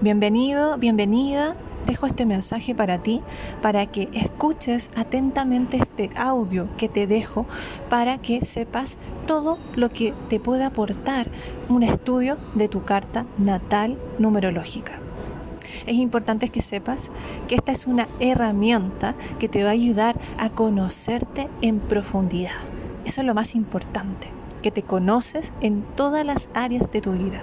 Bienvenido, bienvenida. Dejo este mensaje para ti, para que escuches atentamente este audio que te dejo, para que sepas todo lo que te puede aportar un estudio de tu carta natal numerológica. Es importante que sepas que esta es una herramienta que te va a ayudar a conocerte en profundidad. Eso es lo más importante, que te conoces en todas las áreas de tu vida.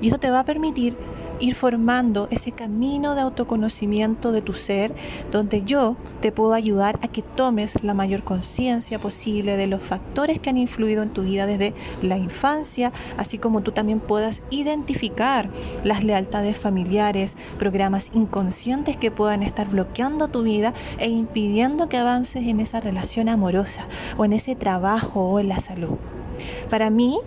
Y eso te va a permitir ir formando ese camino de autoconocimiento de tu ser, donde yo te puedo ayudar a que tomes la mayor conciencia posible de los factores que han influido en tu vida desde la infancia, así como tú también puedas identificar las lealtades familiares, programas inconscientes que puedan estar bloqueando tu vida e impidiendo que avances en esa relación amorosa o en ese trabajo o en la salud. Para mí,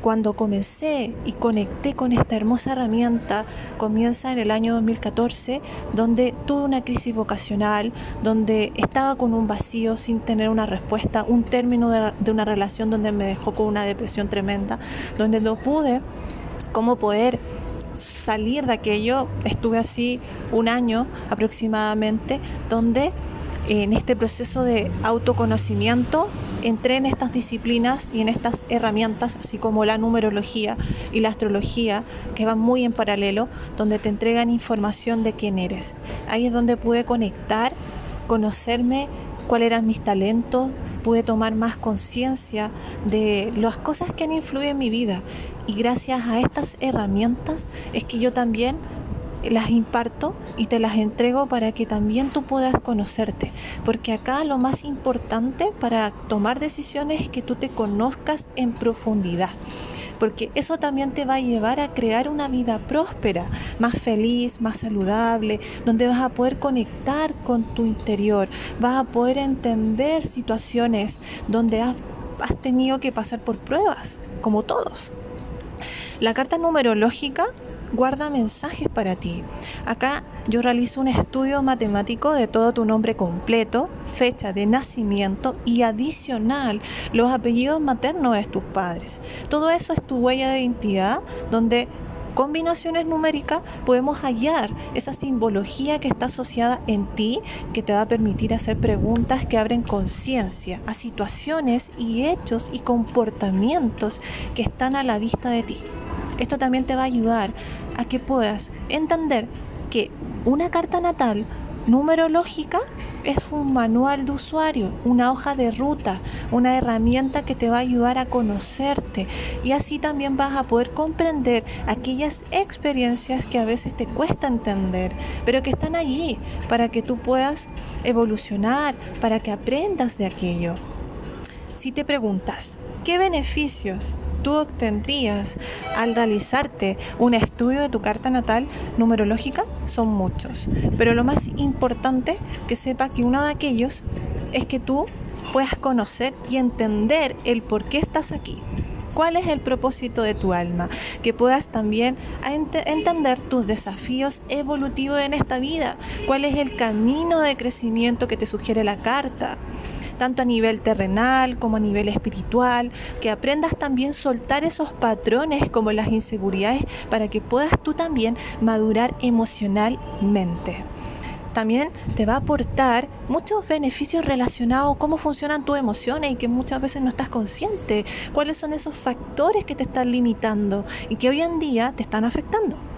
cuando comencé y conecté con esta hermosa herramienta, comienza en el año 2014, donde tuve una crisis vocacional, donde estaba con un vacío sin tener una respuesta, un término de, una relación donde me dejó con una depresión tremenda, donde no pude cómo poder salir de aquello. Estuve así un año aproximadamente, donde en este proceso de autoconocimiento entré en estas disciplinas y en estas herramientas, así como la numerología y la astrología, que van muy en paralelo, donde te entregan información de quién eres. Ahí es donde pude conectar, conocerme cuáles eran mis talentos, pude tomar más conciencia de las cosas que han influido en mi vida. Y gracias a estas herramientas es que yo también las imparto y te las entrego para que también tú puedas conocerte. Porque acá lo más importante para tomar decisiones es que tú te conozcas en profundidad porque eso también te va a llevar a crear una vida próspera, más feliz, más saludable, donde vas a poder conectar con tu interior, vas a poder entender situaciones donde has, has tenido que pasar por pruebas, como todos. La carta numerológica guarda mensajes para ti. Acá yo realizo un estudio matemático de todo tu nombre completo, fecha de nacimiento y adicional los apellidos maternos de tus padres. Todo eso es tu huella de identidad donde combinaciones numéricas podemos hallar esa simbología que está asociada en ti, que te va a permitir hacer preguntas que abren conciencia a situaciones y hechos y comportamientos que están a la vista de ti. Esto también te va a ayudar a que puedas entender que una carta natal numerológica es un manual de usuario, una hoja de ruta, una herramienta que te va a ayudar a conocerte y así también vas a poder comprender aquellas experiencias que a veces te cuesta entender, pero que están allí para que tú puedas evolucionar, para que aprendas de aquello. Si te preguntas, ¿qué beneficios tú obtendrías al realizarte un estudio de tu carta natal numerológica son muchos. Pero lo más importante que sepa que uno de aquellos es que tú puedas conocer y entender el por qué estás aquí. ¿Cuál es el propósito de tu alma? Que puedas también entender tus desafíos evolutivos en esta vida. ¿Cuál es el camino de crecimiento que te sugiere la carta? Tanto a nivel terrenal como a nivel espiritual, que aprendas también soltar esos patrones como las inseguridades para que puedas tú también madurar emocionalmente también te va a aportar muchos beneficios relacionados a cómo funcionan tus emociones y que muchas veces no estás consciente, cuáles son esos factores que te están limitando y que hoy en día te están afectando.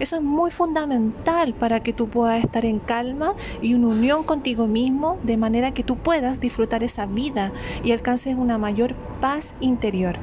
Eso es muy fundamental para que tú puedas estar en calma y en unión contigo mismo, de manera que tú puedas disfrutar esa vida y alcances una mayor paz interior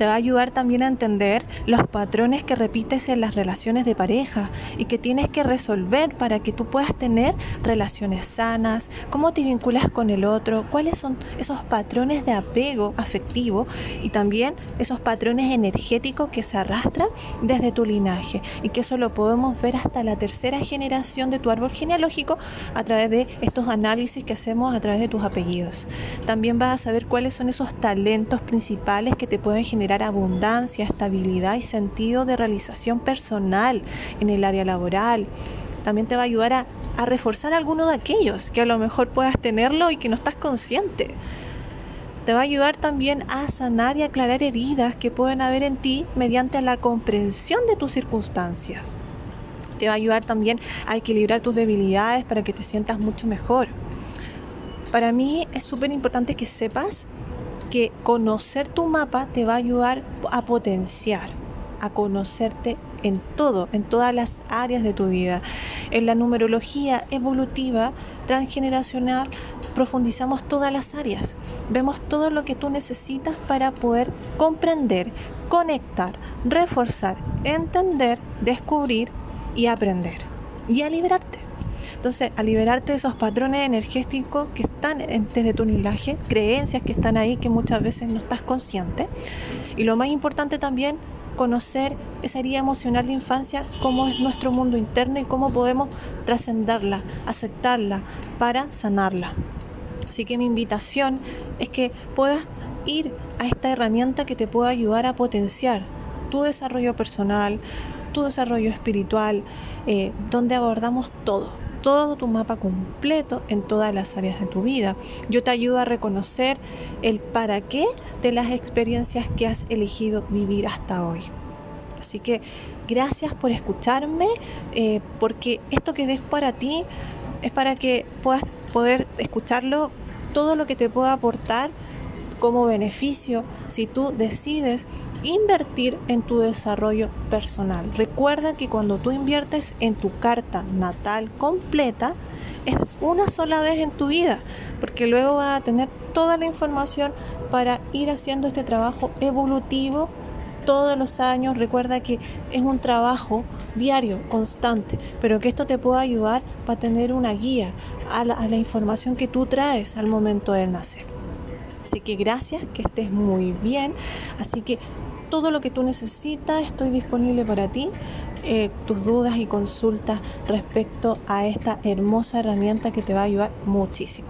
te va a ayudar también a entender los patrones que repites en las relaciones de pareja y que tienes que resolver para que tú puedas tener relaciones sanas, cómo te vinculas con el otro, cuáles son esos patrones de apego afectivo y también esos patrones energéticos que se arrastran desde tu linaje y que eso lo podemos ver hasta la tercera generación de tu árbol genealógico a través de estos análisis que hacemos a través de tus apellidos. También vas a saber cuáles son esos talentos principales que te pueden generar abundancia, estabilidad y sentido de realización personal en el área laboral. También te va a ayudar a, reforzar alguno de aquellos que a lo mejor puedas tenerlo y que no estás consciente. Te va a ayudar también a sanar y aclarar heridas que pueden haber en ti mediante la comprensión de tus circunstancias. Te va a ayudar también a equilibrar tus debilidades para que te sientas mucho mejor. Para mí es súper importante que sepas que conocer tu mapa te va a ayudar a potenciar, a conocerte en todo, en todas las áreas de tu vida. En la numerología evolutiva transgeneracional profundizamos todas las áreas. Vemos todo lo que tú necesitas para poder comprender, conectar, reforzar, entender, descubrir y aprender. Y a liberarte. Entonces, a liberarte de esos patrones energéticos que están desde tu linaje, creencias que están ahí que muchas veces no estás consciente. Y lo más importante también, conocer esa herida emocional de infancia, cómo es nuestro mundo interno y cómo podemos trascenderla, aceptarla para sanarla. Así que mi invitación es que puedas ir a esta herramienta que te pueda ayudar a potenciar tu desarrollo personal, tu desarrollo espiritual, eh, donde abordamos todo todo tu mapa completo en todas las áreas de tu vida. Yo te ayudo a reconocer el para qué de las experiencias que has elegido vivir hasta hoy. Así que gracias por escucharme, eh, porque esto que dejo para ti es para que puedas poder escucharlo, todo lo que te pueda aportar como beneficio si tú decides invertir en tu desarrollo personal. Recuerda que cuando tú inviertes en tu carta natal completa, es una sola vez en tu vida, porque luego vas a tener toda la información para ir haciendo este trabajo evolutivo todos los años. Recuerda que es un trabajo diario, constante, pero que esto te pueda ayudar para tener una guía a la, a la información que tú traes al momento del nacer. Así que gracias, que estés muy bien. Así que todo lo que tú necesitas, estoy disponible para ti. Eh, tus dudas y consultas respecto a esta hermosa herramienta que te va a ayudar muchísimo.